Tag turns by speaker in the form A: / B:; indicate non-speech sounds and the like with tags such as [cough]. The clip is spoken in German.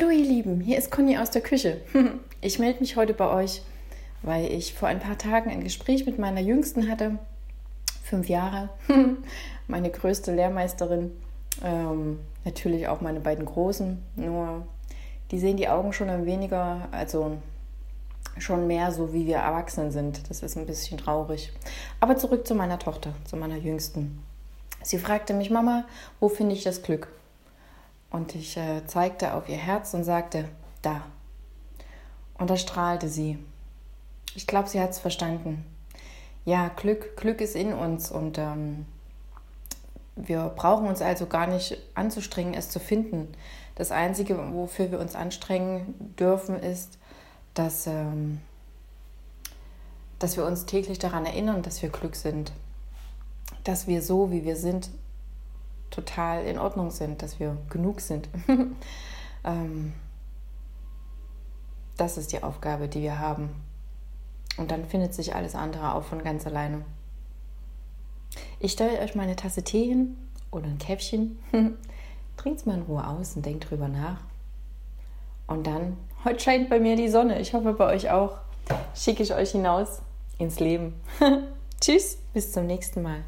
A: Hallo ihr Lieben, hier ist Conny aus der Küche. [laughs] Ich melde mich heute bei euch, weil ich vor ein paar Tagen ein Gespräch mit meiner Jüngsten hatte, fünf Jahre, [laughs] meine größte Lehrmeisterin, ähm, natürlich auch meine beiden Großen, nur die sehen die Augen schon ein weniger, also schon mehr so, wie wir Erwachsenen sind. Das ist ein bisschen traurig. Aber zurück zu meiner Tochter, zu meiner Jüngsten. Sie fragte mich, Mama, wo finde ich das Glück? Und ich äh, zeigte auf ihr Herz und sagte, da. Und da strahlte sie. Ich glaube, sie hat es verstanden. Ja, Glück, Glück ist in uns und ähm, wir brauchen uns also gar nicht anzustrengen, es zu finden. Das Einzige, wofür wir uns anstrengen dürfen, ist, dass, ähm, dass wir uns täglich daran erinnern, dass wir Glück sind. Dass wir so, wie wir sind, total in Ordnung sind, dass wir genug sind. [laughs] ähm, das ist die Aufgabe, die wir haben. Und dann findet sich alles andere auch von ganz alleine. Ich stelle euch mal eine Tasse Tee hin oder ein Käffchen. [laughs] Trinkt es mal in Ruhe aus und denkt drüber nach. Und dann, [laughs] heute scheint bei mir die Sonne. Ich hoffe bei euch auch. Schicke ich euch hinaus ins Leben. Tschüss, bis zum nächsten Mal.